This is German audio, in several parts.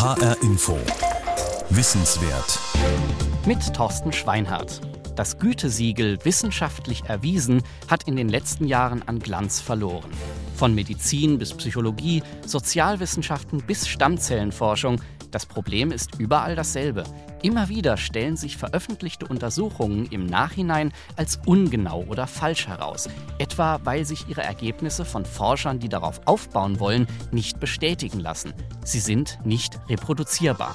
HR Info. Wissenswert. Mit Thorsten Schweinhardt. Das Gütesiegel wissenschaftlich erwiesen hat in den letzten Jahren an Glanz verloren. Von Medizin bis Psychologie, Sozialwissenschaften bis Stammzellenforschung das Problem ist überall dasselbe. Immer wieder stellen sich veröffentlichte Untersuchungen im Nachhinein als ungenau oder falsch heraus, etwa weil sich ihre Ergebnisse von Forschern, die darauf aufbauen wollen, nicht bestätigen lassen. Sie sind nicht reproduzierbar.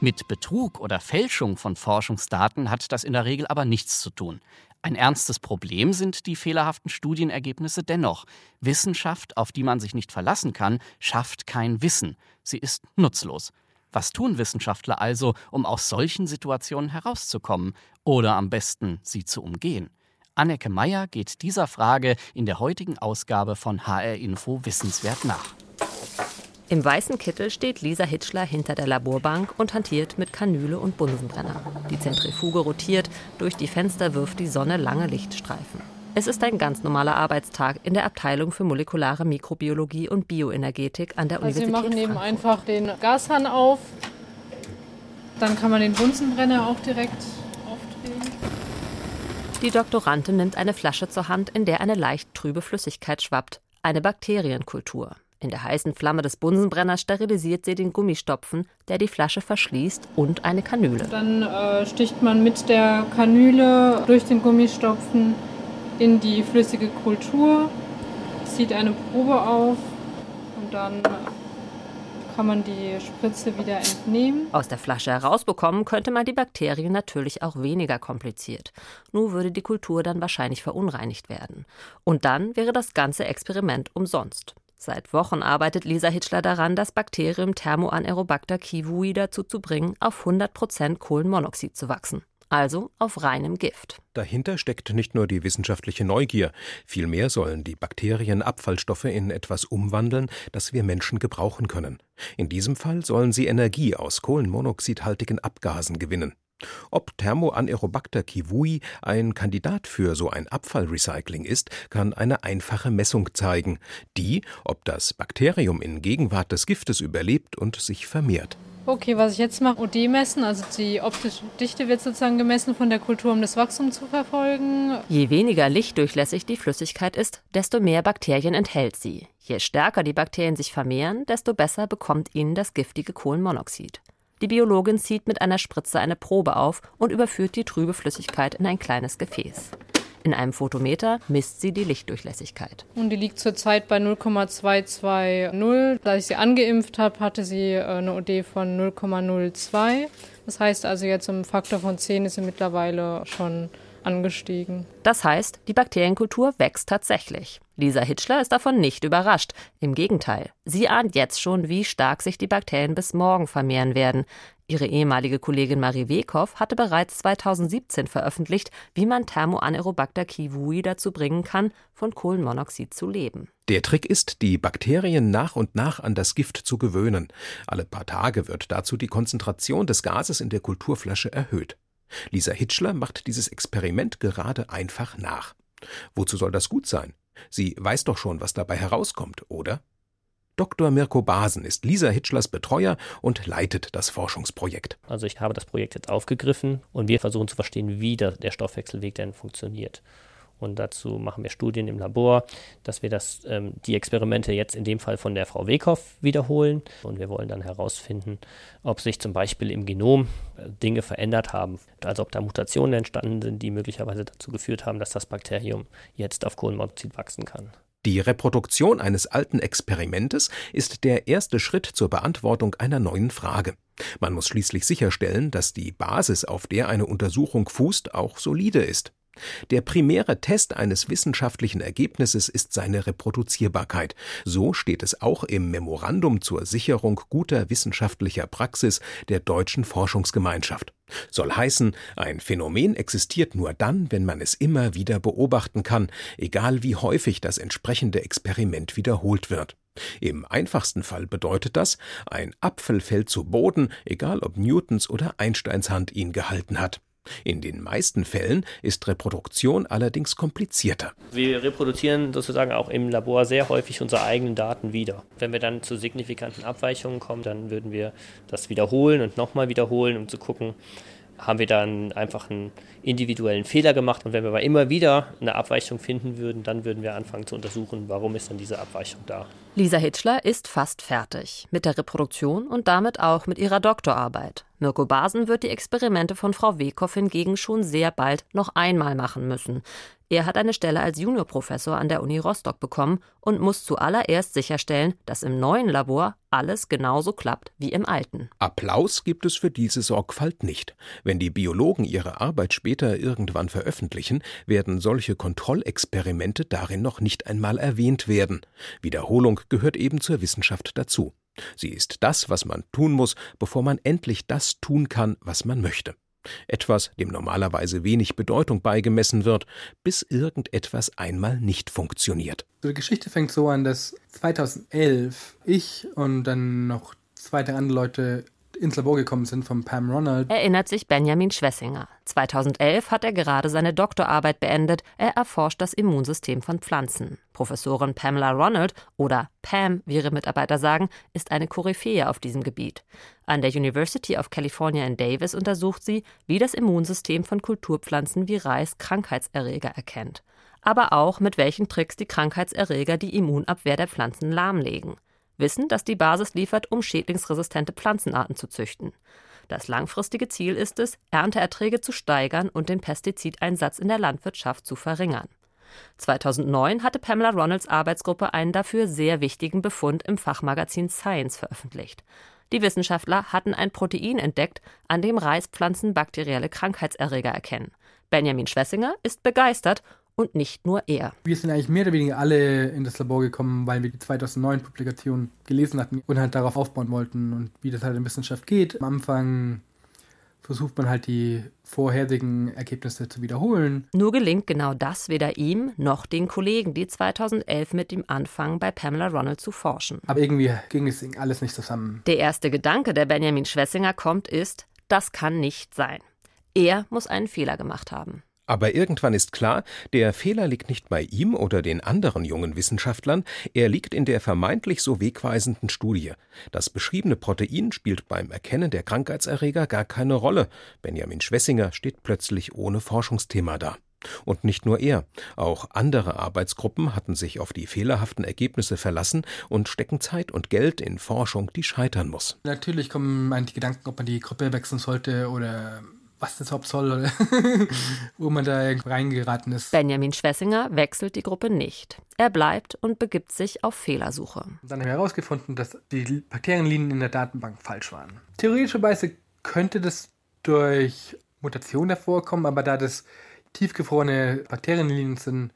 Mit Betrug oder Fälschung von Forschungsdaten hat das in der Regel aber nichts zu tun. Ein ernstes Problem sind die fehlerhaften Studienergebnisse dennoch. Wissenschaft, auf die man sich nicht verlassen kann, schafft kein Wissen. Sie ist nutzlos. Was tun Wissenschaftler also, um aus solchen Situationen herauszukommen oder am besten sie zu umgehen? Anneke Meyer geht dieser Frage in der heutigen Ausgabe von HR Info Wissenswert nach. Im weißen Kittel steht Lisa Hitschler hinter der Laborbank und hantiert mit Kanüle und Bunsenbrenner. Die Zentrifuge rotiert, durch die Fenster wirft die Sonne lange Lichtstreifen. Es ist ein ganz normaler Arbeitstag in der Abteilung für molekulare Mikrobiologie und Bioenergetik an der also Universität. Wir machen eben Frankfurt. einfach den Gashahn auf. Dann kann man den Bunsenbrenner auch direkt aufdrehen. Die Doktorandin nimmt eine Flasche zur Hand, in der eine leicht trübe Flüssigkeit schwappt. Eine Bakterienkultur. In der heißen Flamme des Bunsenbrenners sterilisiert sie den Gummistopfen, der die Flasche verschließt, und eine Kanüle. Dann äh, sticht man mit der Kanüle durch den Gummistopfen in die flüssige Kultur, zieht eine Probe auf und dann kann man die Spritze wieder entnehmen. Aus der Flasche herausbekommen könnte man die Bakterien natürlich auch weniger kompliziert. Nur würde die Kultur dann wahrscheinlich verunreinigt werden. Und dann wäre das ganze Experiment umsonst. Seit Wochen arbeitet Lisa Hitschler daran, das Bakterium Thermoanaerobacter kiwui dazu zu bringen, auf 100% Kohlenmonoxid zu wachsen. Also auf reinem Gift. Dahinter steckt nicht nur die wissenschaftliche Neugier, vielmehr sollen die Bakterien Abfallstoffe in etwas umwandeln, das wir Menschen gebrauchen können. In diesem Fall sollen sie Energie aus kohlenmonoxidhaltigen Abgasen gewinnen. Ob Thermoanaerobacter kiwui ein Kandidat für so ein Abfallrecycling ist, kann eine einfache Messung zeigen, die, ob das Bakterium in Gegenwart des Giftes überlebt und sich vermehrt. Okay, was ich jetzt mache, OD messen, also die optische Dichte wird sozusagen gemessen von der Kultur, um das Wachstum zu verfolgen. Je weniger lichtdurchlässig die Flüssigkeit ist, desto mehr Bakterien enthält sie. Je stärker die Bakterien sich vermehren, desto besser bekommt ihnen das giftige Kohlenmonoxid. Die Biologin zieht mit einer Spritze eine Probe auf und überführt die trübe Flüssigkeit in ein kleines Gefäß. In einem Photometer misst sie die Lichtdurchlässigkeit. Und die liegt zurzeit bei 0,220. Da ich sie angeimpft habe, hatte sie äh, eine OD von 0,02. Das heißt also jetzt im Faktor von 10 ist sie mittlerweile schon angestiegen. Das heißt, die Bakterienkultur wächst tatsächlich. Lisa Hitschler ist davon nicht überrascht. Im Gegenteil, sie ahnt jetzt schon, wie stark sich die Bakterien bis morgen vermehren werden. Ihre ehemalige Kollegin Marie Wekhoff hatte bereits 2017 veröffentlicht, wie man Thermoanaerobacter kiwui dazu bringen kann, von Kohlenmonoxid zu leben. Der Trick ist, die Bakterien nach und nach an das Gift zu gewöhnen. Alle paar Tage wird dazu die Konzentration des Gases in der Kulturflasche erhöht. Lisa Hitschler macht dieses Experiment gerade einfach nach. Wozu soll das gut sein? Sie weiß doch schon, was dabei herauskommt, oder? Dr. Mirko Basen ist Lisa Hitschlers Betreuer und leitet das Forschungsprojekt. Also ich habe das Projekt jetzt aufgegriffen und wir versuchen zu verstehen, wie der, der Stoffwechselweg denn funktioniert. Und dazu machen wir Studien im Labor, dass wir das, ähm, die Experimente jetzt in dem Fall von der Frau Wekhoff wiederholen. Und wir wollen dann herausfinden, ob sich zum Beispiel im Genom äh, Dinge verändert haben. Also ob da Mutationen entstanden sind, die möglicherweise dazu geführt haben, dass das Bakterium jetzt auf Kohlenmonoxid wachsen kann. Die Reproduktion eines alten Experimentes ist der erste Schritt zur Beantwortung einer neuen Frage. Man muss schließlich sicherstellen, dass die Basis, auf der eine Untersuchung fußt, auch solide ist. Der primäre Test eines wissenschaftlichen Ergebnisses ist seine Reproduzierbarkeit. So steht es auch im Memorandum zur Sicherung guter wissenschaftlicher Praxis der deutschen Forschungsgemeinschaft. Soll heißen, ein Phänomen existiert nur dann, wenn man es immer wieder beobachten kann, egal wie häufig das entsprechende Experiment wiederholt wird. Im einfachsten Fall bedeutet das, ein Apfel fällt zu Boden, egal ob Newtons oder Einsteins Hand ihn gehalten hat. In den meisten Fällen ist Reproduktion allerdings komplizierter. Wir reproduzieren sozusagen auch im Labor sehr häufig unsere eigenen Daten wieder. Wenn wir dann zu signifikanten Abweichungen kommen, dann würden wir das wiederholen und nochmal wiederholen, um zu gucken, haben wir dann einfach einen individuellen Fehler gemacht. Und wenn wir aber immer wieder eine Abweichung finden würden, dann würden wir anfangen zu untersuchen, warum ist denn diese Abweichung da. Lisa Hitschler ist fast fertig mit der Reproduktion und damit auch mit ihrer Doktorarbeit. Mirko Basen wird die Experimente von Frau Wekow hingegen schon sehr bald noch einmal machen müssen. Er hat eine Stelle als Juniorprofessor an der Uni Rostock bekommen und muss zuallererst sicherstellen, dass im neuen Labor alles genauso klappt wie im alten. Applaus gibt es für diese Sorgfalt nicht. Wenn die Biologen ihre Arbeit später irgendwann veröffentlichen, werden solche Kontrollexperimente darin noch nicht einmal erwähnt werden. Wiederholung gehört eben zur Wissenschaft dazu. Sie ist das, was man tun muss, bevor man endlich das tun kann, was man möchte. Etwas, dem normalerweise wenig Bedeutung beigemessen wird, bis irgendetwas einmal nicht funktioniert. Die Geschichte fängt so an, dass 2011 ich und dann noch zwei andere Leute ins Labor gekommen sind von Pam Ronald. Erinnert sich Benjamin Schwessinger. 2011 hat er gerade seine Doktorarbeit beendet. Er erforscht das Immunsystem von Pflanzen. Professorin Pamela Ronald oder Pam, wie ihre Mitarbeiter sagen, ist eine Koryphäe auf diesem Gebiet. An der University of California in Davis untersucht sie, wie das Immunsystem von Kulturpflanzen wie Reis Krankheitserreger erkennt. Aber auch, mit welchen Tricks die Krankheitserreger die Immunabwehr der Pflanzen lahmlegen. Wissen, dass die Basis liefert, um schädlingsresistente Pflanzenarten zu züchten. Das langfristige Ziel ist es, Ernteerträge zu steigern und den Pestizideinsatz in der Landwirtschaft zu verringern. 2009 hatte Pamela Ronalds Arbeitsgruppe einen dafür sehr wichtigen Befund im Fachmagazin Science veröffentlicht. Die Wissenschaftler hatten ein Protein entdeckt, an dem Reispflanzen bakterielle Krankheitserreger erkennen. Benjamin Schwessinger ist begeistert und nicht nur er. Wir sind eigentlich mehr oder weniger alle in das Labor gekommen, weil wir die 2009 Publikation gelesen hatten und halt darauf aufbauen wollten und wie das halt in Wissenschaft geht. Am Anfang versucht man halt die vorherigen Ergebnisse zu wiederholen. Nur gelingt genau das weder ihm noch den Kollegen, die 2011 mit ihm anfangen, bei Pamela Ronald zu forschen. Aber irgendwie ging es alles nicht zusammen. Der erste Gedanke, der Benjamin Schwessinger kommt, ist, das kann nicht sein. Er muss einen Fehler gemacht haben. Aber irgendwann ist klar, der Fehler liegt nicht bei ihm oder den anderen jungen Wissenschaftlern, er liegt in der vermeintlich so wegweisenden Studie. Das beschriebene Protein spielt beim Erkennen der Krankheitserreger gar keine Rolle. Benjamin Schwessinger steht plötzlich ohne Forschungsthema da. Und nicht nur er, auch andere Arbeitsgruppen hatten sich auf die fehlerhaften Ergebnisse verlassen und stecken Zeit und Geld in Forschung, die scheitern muss. Natürlich kommen die Gedanken, ob man die Gruppe wechseln sollte oder was das überhaupt soll oder wo man da reingeraten ist. Benjamin Schwessinger wechselt die Gruppe nicht. Er bleibt und begibt sich auf Fehlersuche. Dann haben wir herausgefunden, dass die Bakterienlinien in der Datenbank falsch waren. Theoretischerweise könnte das durch Mutation hervorkommen, aber da das tiefgefrorene Bakterienlinien sind,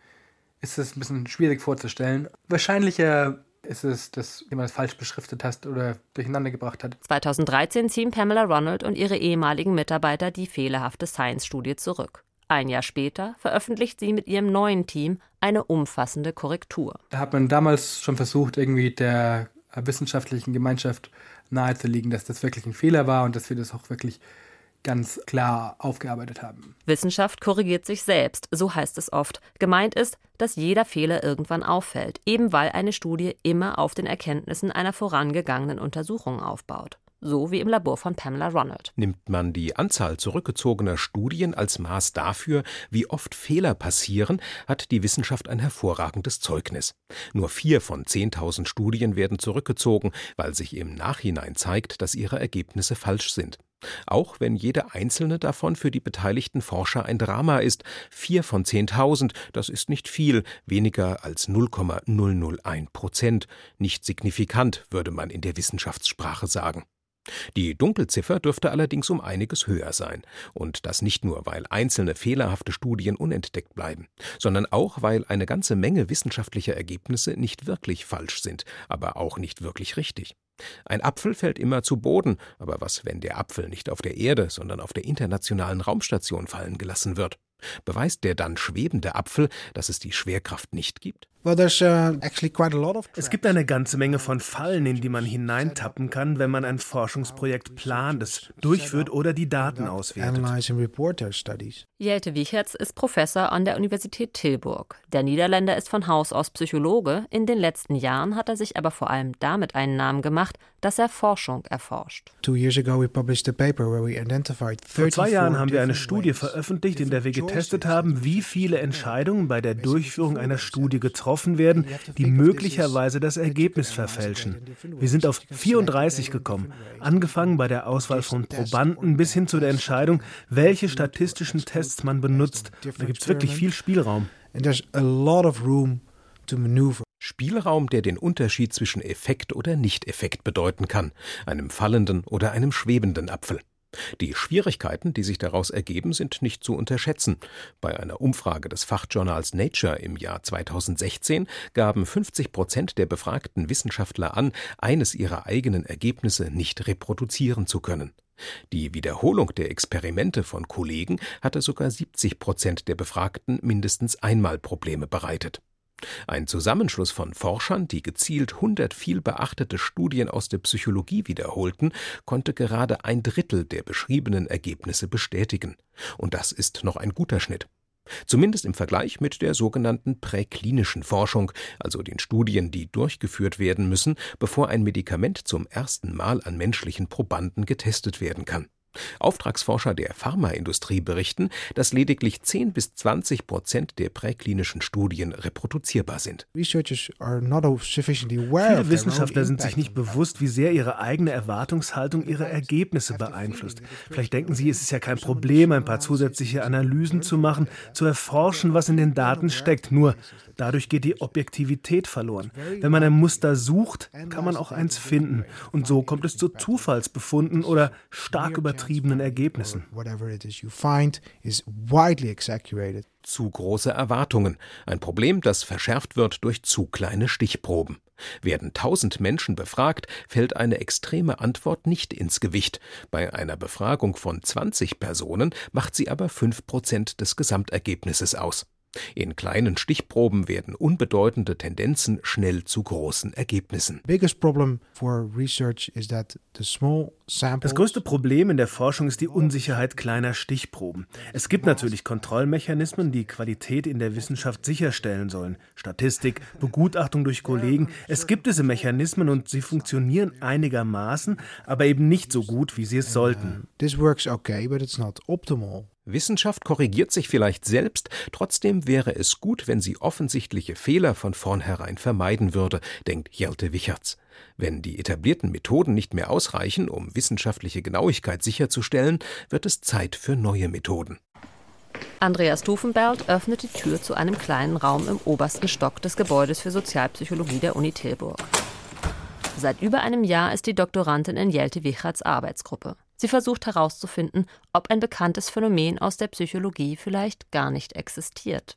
ist es ein bisschen schwierig vorzustellen. Wahrscheinlicher ist es, dass jemand es falsch beschriftet hat oder durcheinander gebracht hat. 2013 ziehen Pamela Ronald und ihre ehemaligen Mitarbeiter die fehlerhafte Science-Studie zurück. Ein Jahr später veröffentlicht sie mit ihrem neuen Team eine umfassende Korrektur. Da hat man damals schon versucht, irgendwie der wissenschaftlichen Gemeinschaft nahezulegen, dass das wirklich ein Fehler war und dass wir das auch wirklich ganz klar aufgearbeitet haben. Wissenschaft korrigiert sich selbst, so heißt es oft. Gemeint ist, dass jeder Fehler irgendwann auffällt, eben weil eine Studie immer auf den Erkenntnissen einer vorangegangenen Untersuchung aufbaut. So wie im Labor von Pamela Ronald. Nimmt man die Anzahl zurückgezogener Studien als Maß dafür, wie oft Fehler passieren, hat die Wissenschaft ein hervorragendes Zeugnis. Nur vier von 10.000 Studien werden zurückgezogen, weil sich im Nachhinein zeigt, dass ihre Ergebnisse falsch sind. Auch wenn jede einzelne davon für die beteiligten Forscher ein Drama ist. Vier von 10.000, das ist nicht viel, weniger als 0,001 Prozent. Nicht signifikant, würde man in der Wissenschaftssprache sagen. Die Dunkelziffer dürfte allerdings um einiges höher sein. Und das nicht nur, weil einzelne fehlerhafte Studien unentdeckt bleiben, sondern auch, weil eine ganze Menge wissenschaftlicher Ergebnisse nicht wirklich falsch sind, aber auch nicht wirklich richtig. Ein Apfel fällt immer zu Boden, aber was, wenn der Apfel nicht auf der Erde, sondern auf der internationalen Raumstation fallen gelassen wird? Beweist der dann schwebende Apfel, dass es die Schwerkraft nicht gibt? Uh, es gibt eine ganze Menge von Fallen, in die man hineintappen kann, wenn man ein Forschungsprojekt plant, es durchführt oder die Daten auswertet. Jelte Wichertz ist Professor an der Universität Tilburg. Der Niederländer ist von Haus aus Psychologe. In den letzten Jahren hat er sich aber vor allem damit einen Namen gemacht, dass er Forschung erforscht. Vor zwei Jahren haben wir eine Studie veröffentlicht, in der wir getestet haben, wie viele Entscheidungen bei der Durchführung einer Studie getroffen werden, die möglicherweise das Ergebnis verfälschen. Wir sind auf 34 gekommen, angefangen bei der Auswahl von Probanden bis hin zu der Entscheidung, welche statistischen Tests man benutzt. Da gibt es wirklich viel Spielraum. And there's a lot of room to maneuver. Spielraum, der den Unterschied zwischen Effekt oder Nicht-Effekt bedeuten kann, einem fallenden oder einem schwebenden Apfel. Die Schwierigkeiten, die sich daraus ergeben, sind nicht zu unterschätzen. Bei einer Umfrage des Fachjournals Nature im Jahr 2016 gaben 50 Prozent der befragten Wissenschaftler an, eines ihrer eigenen Ergebnisse nicht reproduzieren zu können. Die Wiederholung der Experimente von Kollegen hatte sogar 70 Prozent der Befragten mindestens einmal Probleme bereitet. Ein Zusammenschluss von Forschern, die gezielt hundert vielbeachtete Studien aus der Psychologie wiederholten, konnte gerade ein Drittel der beschriebenen Ergebnisse bestätigen. Und das ist noch ein guter Schnitt. Zumindest im Vergleich mit der sogenannten präklinischen Forschung, also den Studien, die durchgeführt werden müssen, bevor ein Medikament zum ersten Mal an menschlichen Probanden getestet werden kann. Auftragsforscher der Pharmaindustrie berichten, dass lediglich 10 bis 20 Prozent der präklinischen Studien reproduzierbar sind. Viele Wissenschaftler sind sich nicht bewusst, wie sehr ihre eigene Erwartungshaltung ihre Ergebnisse beeinflusst. Vielleicht denken sie, es ist ja kein Problem, ein paar zusätzliche Analysen zu machen, zu erforschen, was in den Daten steckt. Nur Dadurch geht die Objektivität verloren. Wenn man ein Muster sucht, kann man auch eins finden. Und so kommt es zu Zufallsbefunden oder stark übertriebenen Ergebnissen. Zu große Erwartungen. Ein Problem, das verschärft wird durch zu kleine Stichproben. Werden tausend Menschen befragt, fällt eine extreme Antwort nicht ins Gewicht. Bei einer Befragung von 20 Personen macht sie aber fünf Prozent des Gesamtergebnisses aus. In kleinen Stichproben werden unbedeutende Tendenzen schnell zu großen Ergebnissen. Das größte Problem in der Forschung ist die Unsicherheit kleiner Stichproben. Es gibt natürlich Kontrollmechanismen, die Qualität in der Wissenschaft sicherstellen sollen. Statistik, Begutachtung durch Kollegen. Es gibt diese Mechanismen und sie funktionieren einigermaßen, aber eben nicht so gut, wie sie es sollten. This works okay, but it's not optimal. Wissenschaft korrigiert sich vielleicht selbst, trotzdem wäre es gut, wenn sie offensichtliche Fehler von vornherein vermeiden würde, denkt Jelte Wichertz. Wenn die etablierten Methoden nicht mehr ausreichen, um wissenschaftliche Genauigkeit sicherzustellen, wird es Zeit für neue Methoden. Andreas Stufenberg öffnet die Tür zu einem kleinen Raum im obersten Stock des Gebäudes für Sozialpsychologie der Uni Tilburg. Seit über einem Jahr ist die Doktorandin in Jelte Wichertz Arbeitsgruppe. Sie versucht herauszufinden, ob ein bekanntes Phänomen aus der Psychologie vielleicht gar nicht existiert.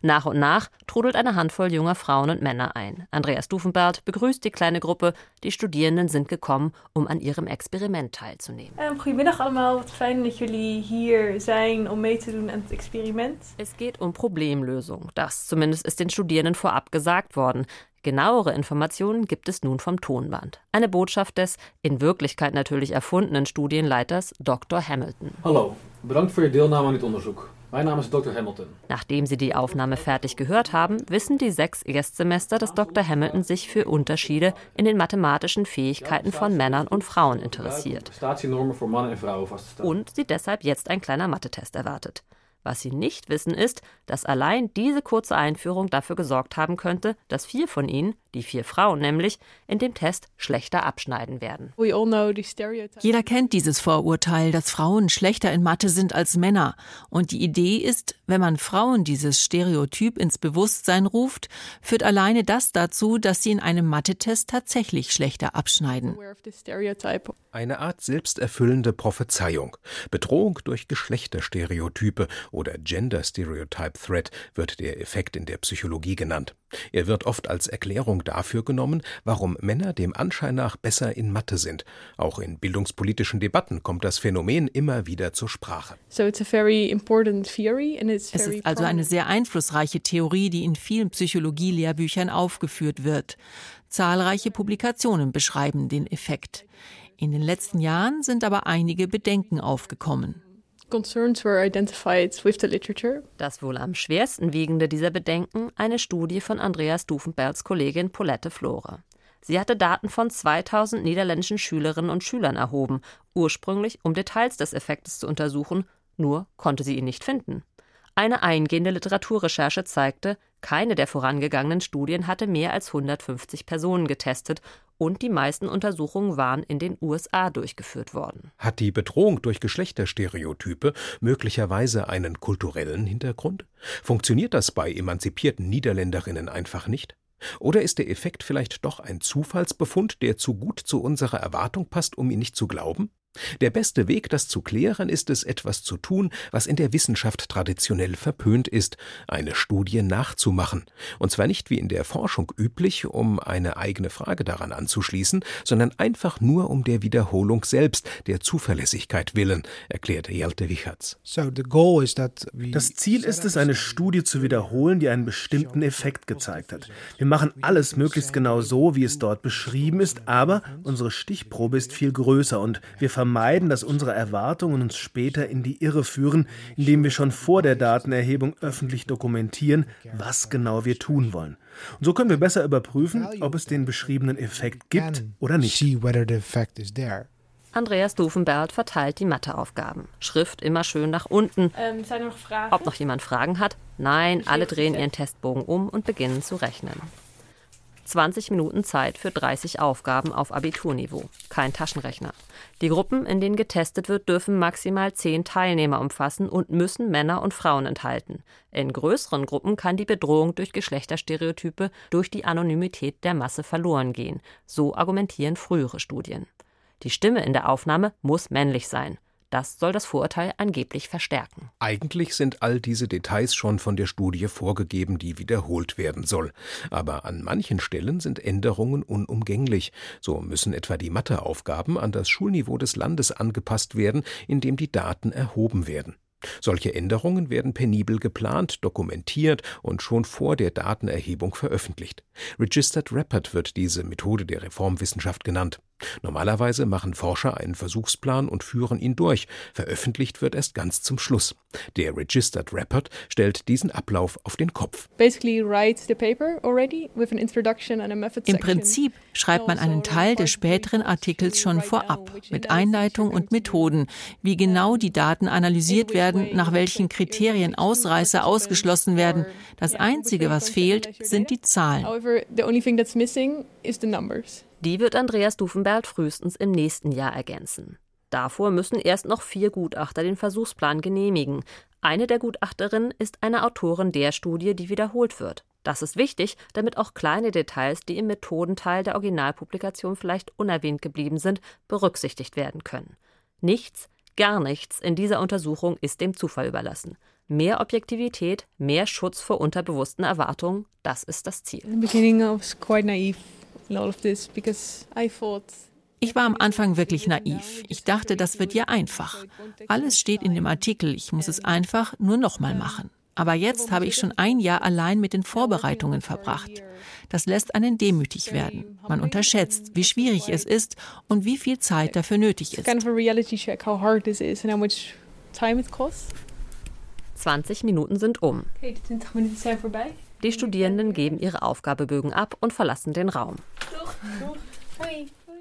Nach und nach trudelt eine Handvoll junger Frauen und Männer ein. Andreas Stufenbart begrüßt die kleine Gruppe. Die Studierenden sind gekommen, um an ihrem Experiment teilzunehmen. Ähm, goedemiddag allemaal. Wat fijn dat jullie hier zijn om mee te doen aan het experiment. Es geht um Problemlösung. Das zumindest ist den Studierenden vorab gesagt worden. Genauere Informationen gibt es nun vom Tonband. Eine Botschaft des in Wirklichkeit natürlich erfundenen Studienleiters Dr. Hamilton. Hallo, bedankt für Ihre Deelnahme an dit onderzoek. Mein Name ist Dr. Hamilton. Nachdem sie die Aufnahme fertig gehört haben, wissen die sechs Erstsemester, dass Dr. Hamilton sich für Unterschiede in den mathematischen Fähigkeiten von Männern und Frauen interessiert. Und sie deshalb jetzt ein kleiner Mathetest erwartet. Was sie nicht wissen ist, dass allein diese kurze Einführung dafür gesorgt haben könnte, dass vier von ihnen, die vier Frauen nämlich, in dem Test schlechter abschneiden werden. Jeder kennt dieses Vorurteil, dass Frauen schlechter in Mathe sind als Männer. Und die Idee ist, wenn man Frauen dieses Stereotyp ins Bewusstsein ruft, führt alleine das dazu, dass sie in einem Mathetest tatsächlich schlechter abschneiden. Eine Art selbsterfüllende Prophezeiung. Bedrohung durch Geschlechterstereotype oder Gender Stereotype Threat wird der Effekt in der Psychologie genannt. Er wird oft als Erklärung dafür genommen, warum Männer dem Anschein nach besser in Mathe sind. Auch in bildungspolitischen Debatten kommt das Phänomen immer wieder zur Sprache. es ist also eine sehr einflussreiche Theorie, die in vielen Psychologie-Lehrbüchern aufgeführt wird. Zahlreiche Publikationen beschreiben den Effekt. In den letzten Jahren sind aber einige Bedenken aufgekommen. Das wohl am schwersten wiegende dieser Bedenken eine Studie von Andreas Dufenbergs Kollegin Paulette Flore. Sie hatte Daten von 2000 niederländischen Schülerinnen und Schülern erhoben, ursprünglich um Details des Effektes zu untersuchen, nur konnte sie ihn nicht finden. Eine eingehende Literaturrecherche zeigte, keine der vorangegangenen Studien hatte mehr als 150 Personen getestet und die meisten Untersuchungen waren in den USA durchgeführt worden. Hat die Bedrohung durch Geschlechterstereotype möglicherweise einen kulturellen Hintergrund? Funktioniert das bei emanzipierten Niederländerinnen einfach nicht? Oder ist der Effekt vielleicht doch ein Zufallsbefund, der zu gut zu unserer Erwartung passt, um ihn nicht zu glauben? Der beste Weg, das zu klären, ist es, etwas zu tun, was in der Wissenschaft traditionell verpönt ist, eine Studie nachzumachen. Und zwar nicht wie in der Forschung üblich, um eine eigene Frage daran anzuschließen, sondern einfach nur um der Wiederholung selbst, der Zuverlässigkeit willen, erklärte Jelte Wichertz. Das Ziel ist es, eine Studie zu wiederholen, die einen bestimmten Effekt gezeigt hat. Wir machen alles möglichst genau so, wie es dort beschrieben ist, aber unsere Stichprobe ist viel größer und wir vermeiden, dass unsere Erwartungen uns später in die Irre führen, indem wir schon vor der Datenerhebung öffentlich dokumentieren, was genau wir tun wollen. Und so können wir besser überprüfen, ob es den beschriebenen Effekt gibt oder nicht. Andreas Dufenberg verteilt die Matheaufgaben. Schrift immer schön nach unten. Ähm, noch Ob noch jemand Fragen hat? Nein, alle drehen ihren Testbogen um und beginnen zu rechnen. 20 Minuten Zeit für 30 Aufgaben auf Abiturniveau. Kein Taschenrechner. Die Gruppen, in denen getestet wird, dürfen maximal 10 Teilnehmer umfassen und müssen Männer und Frauen enthalten. In größeren Gruppen kann die Bedrohung durch Geschlechterstereotype durch die Anonymität der Masse verloren gehen. So argumentieren frühere Studien. Die Stimme in der Aufnahme muss männlich sein. Das soll das Vorurteil angeblich verstärken. Eigentlich sind all diese Details schon von der Studie vorgegeben, die wiederholt werden soll. Aber an manchen Stellen sind Änderungen unumgänglich. So müssen etwa die Matheaufgaben an das Schulniveau des Landes angepasst werden, in dem die Daten erhoben werden. Solche Änderungen werden penibel geplant, dokumentiert und schon vor der Datenerhebung veröffentlicht. Registered Rapid wird diese Methode der Reformwissenschaft genannt. Normalerweise machen Forscher einen Versuchsplan und führen ihn durch. Veröffentlicht wird erst ganz zum Schluss. Der Registered Rapid stellt diesen Ablauf auf den Kopf. Im Prinzip schreibt man einen Teil des späteren Artikels schon vorab, mit Einleitung und Methoden, wie genau die Daten analysiert werden, nach welchen Kriterien Ausreißer ausgeschlossen werden. Das Einzige, was fehlt, sind die Zahlen. Die wird Andreas Dufenberg frühestens im nächsten Jahr ergänzen. Davor müssen erst noch vier Gutachter den Versuchsplan genehmigen. Eine der Gutachterinnen ist eine Autorin der Studie, die wiederholt wird. Das ist wichtig, damit auch kleine Details, die im Methodenteil der Originalpublikation vielleicht unerwähnt geblieben sind, berücksichtigt werden können. Nichts, gar nichts in dieser Untersuchung ist dem Zufall überlassen. Mehr Objektivität, mehr Schutz vor unterbewussten Erwartungen, das ist das Ziel. Ich war am Anfang wirklich naiv. Ich dachte, das wird ja einfach. Alles steht in dem Artikel, ich muss es einfach nur nochmal machen. Aber jetzt habe ich schon ein Jahr allein mit den Vorbereitungen verbracht. Das lässt einen demütig werden. Man unterschätzt, wie schwierig es ist und wie viel Zeit dafür nötig ist. 20 Minuten sind um. Die Studierenden geben ihre Aufgabebögen ab und verlassen den Raum.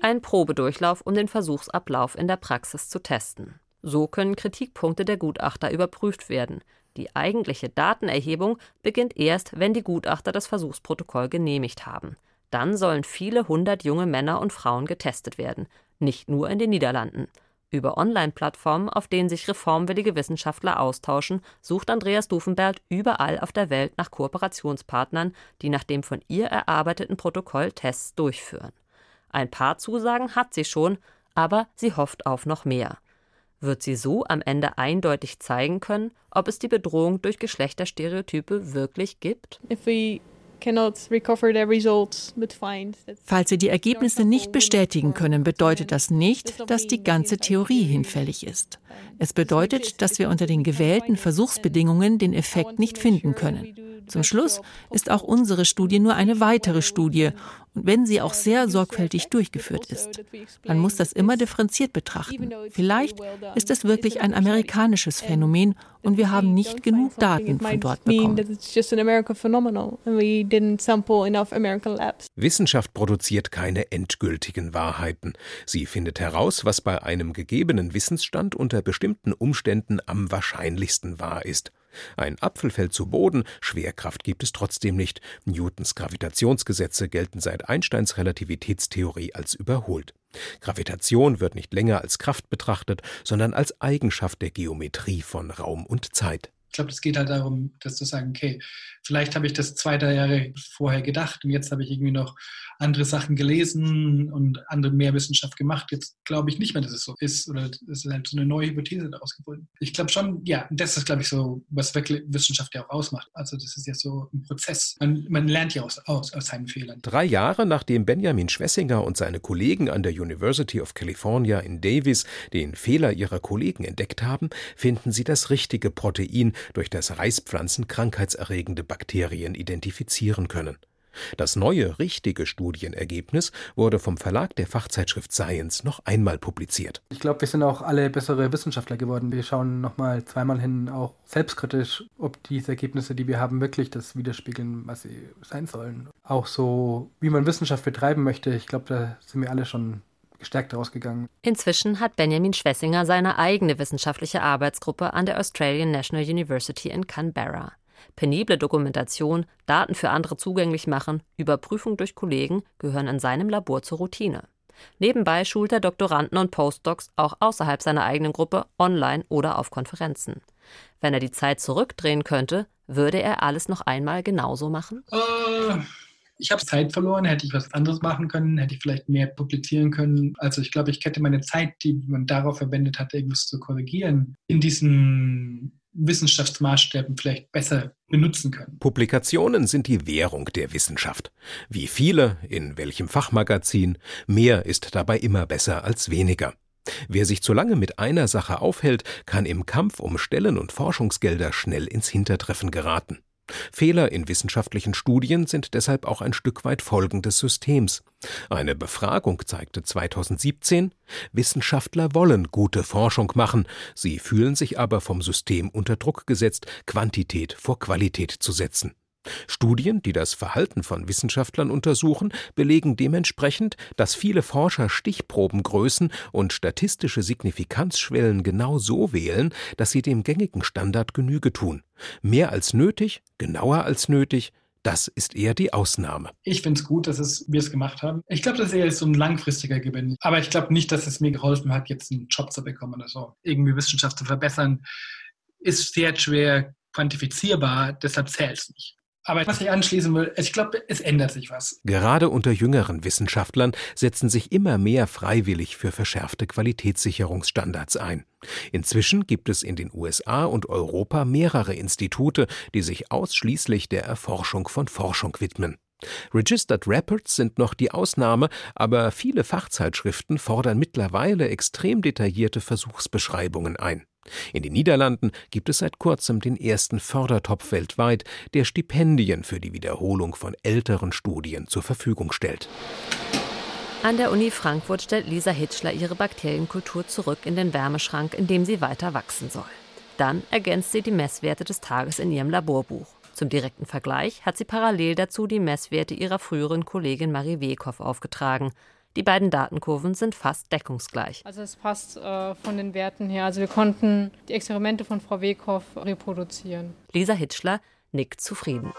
Ein Probedurchlauf, um den Versuchsablauf in der Praxis zu testen. So können Kritikpunkte der Gutachter überprüft werden. Die eigentliche Datenerhebung beginnt erst, wenn die Gutachter das Versuchsprotokoll genehmigt haben. Dann sollen viele hundert junge Männer und Frauen getestet werden, nicht nur in den Niederlanden. Über Online-Plattformen, auf denen sich reformwillige Wissenschaftler austauschen, sucht Andreas Dufenberg überall auf der Welt nach Kooperationspartnern, die nach dem von ihr erarbeiteten Protokoll Tests durchführen. Ein paar Zusagen hat sie schon, aber sie hofft auf noch mehr. Wird sie so am Ende eindeutig zeigen können, ob es die Bedrohung durch Geschlechterstereotype wirklich gibt? Falls wir die Ergebnisse nicht bestätigen können, bedeutet das nicht, dass die ganze Theorie hinfällig ist. Es bedeutet, dass wir unter den gewählten Versuchsbedingungen den Effekt nicht finden können. Zum Schluss ist auch unsere Studie nur eine weitere Studie und wenn sie auch sehr sorgfältig durchgeführt ist. Man muss das immer differenziert betrachten. Vielleicht ist es wirklich ein amerikanisches Phänomen und wir haben nicht genug Daten von dort bekommen. Wissenschaft produziert keine endgültigen Wahrheiten. Sie findet heraus, was bei einem gegebenen Wissensstand unter bestimmten Umständen am wahrscheinlichsten wahr ist. Ein Apfel fällt zu Boden, Schwerkraft gibt es trotzdem nicht. Newtons Gravitationsgesetze gelten seit Einsteins Relativitätstheorie als überholt. Gravitation wird nicht länger als Kraft betrachtet, sondern als Eigenschaft der Geometrie von Raum und Zeit. Ich glaube, es geht halt darum, dass zu sagen, okay, vielleicht habe ich das zwei, drei Jahre vorher gedacht und jetzt habe ich irgendwie noch andere Sachen gelesen und andere mehr Wissenschaft gemacht. Jetzt glaube ich nicht mehr, dass es so ist oder es ist halt so eine neue Hypothese daraus gefunden. Ich glaube schon, ja, das ist, glaube ich, so, was Wissenschaft ja auch ausmacht. Also das ist ja so ein Prozess. Man, man lernt ja aus, aus, aus seinen Fehlern. Drei Jahre nachdem Benjamin Schwessinger und seine Kollegen an der University of California in Davis den Fehler ihrer Kollegen entdeckt haben, finden sie das richtige Protein, durch das Reispflanzen krankheitserregende Bakterien identifizieren können. Das neue, richtige Studienergebnis wurde vom Verlag der Fachzeitschrift Science noch einmal publiziert. Ich glaube, wir sind auch alle bessere Wissenschaftler geworden. Wir schauen nochmal zweimal hin, auch selbstkritisch, ob diese Ergebnisse, die wir haben, wirklich das widerspiegeln, was sie sein sollen. Auch so, wie man Wissenschaft betreiben möchte. Ich glaube, da sind wir alle schon gestärkt rausgegangen. Inzwischen hat Benjamin Schwessinger seine eigene wissenschaftliche Arbeitsgruppe an der Australian National University in Canberra. Penible Dokumentation, Daten für andere zugänglich machen, Überprüfung durch Kollegen gehören in seinem Labor zur Routine. Nebenbei schult er Doktoranden und Postdocs auch außerhalb seiner eigenen Gruppe online oder auf Konferenzen. Wenn er die Zeit zurückdrehen könnte, würde er alles noch einmal genauso machen? Uh ich habe Zeit verloren, hätte ich was anderes machen können, hätte ich vielleicht mehr publizieren können. Also ich glaube, ich hätte meine Zeit, die man darauf verwendet hat, irgendwas zu korrigieren, in diesen Wissenschaftsmaßstäben vielleicht besser benutzen können. Publikationen sind die Währung der Wissenschaft. Wie viele, in welchem Fachmagazin, mehr ist dabei immer besser als weniger. Wer sich zu lange mit einer Sache aufhält, kann im Kampf um Stellen und Forschungsgelder schnell ins Hintertreffen geraten. Fehler in wissenschaftlichen Studien sind deshalb auch ein Stück weit Folgen des Systems. Eine Befragung zeigte 2017, Wissenschaftler wollen gute Forschung machen, sie fühlen sich aber vom System unter Druck gesetzt, Quantität vor Qualität zu setzen. Studien, die das Verhalten von Wissenschaftlern untersuchen, belegen dementsprechend, dass viele Forscher Stichprobengrößen und statistische Signifikanzschwellen genau so wählen, dass sie dem gängigen Standard Genüge tun. Mehr als nötig, genauer als nötig, das ist eher die Ausnahme. Ich finde es gut, dass es, wir es gemacht haben. Ich glaube, das ist eher so ein langfristiger Gewinn. Aber ich glaube nicht, dass es mir geholfen hat, jetzt einen Job zu bekommen oder so. Irgendwie Wissenschaft zu verbessern, ist sehr schwer quantifizierbar, deshalb zählt es nicht. Aber was ich anschließen will, ich glaube, es ändert sich was. Gerade unter jüngeren Wissenschaftlern setzen sich immer mehr freiwillig für verschärfte Qualitätssicherungsstandards ein. Inzwischen gibt es in den USA und Europa mehrere Institute, die sich ausschließlich der Erforschung von Forschung widmen. Registered Reports sind noch die Ausnahme, aber viele Fachzeitschriften fordern mittlerweile extrem detaillierte Versuchsbeschreibungen ein. In den Niederlanden gibt es seit kurzem den ersten Fördertopf weltweit, der Stipendien für die Wiederholung von älteren Studien zur Verfügung stellt. An der Uni Frankfurt stellt Lisa Hitschler ihre Bakterienkultur zurück in den Wärmeschrank, in dem sie weiter wachsen soll. Dann ergänzt sie die Messwerte des Tages in ihrem Laborbuch. Zum direkten Vergleich hat sie parallel dazu die Messwerte ihrer früheren Kollegin Marie Wekhoff aufgetragen. Die beiden Datenkurven sind fast deckungsgleich. Also es passt äh, von den Werten her. Also wir konnten die Experimente von Frau Weghoff reproduzieren. Lisa Hitschler nickt zufrieden.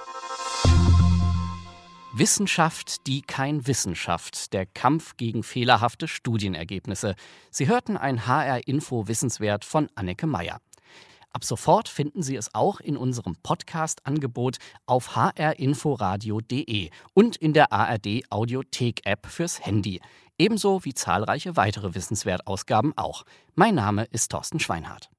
Wissenschaft, die kein Wissenschaft. Der Kampf gegen fehlerhafte Studienergebnisse. Sie hörten ein HR-Info-Wissenswert von Anneke Meyer. Ab sofort finden Sie es auch in unserem Podcast-Angebot auf hrinforadio.de und in der ARD Audiothek-App fürs Handy. Ebenso wie zahlreiche weitere Wissenswertausgaben auch. Mein Name ist Thorsten Schweinhardt.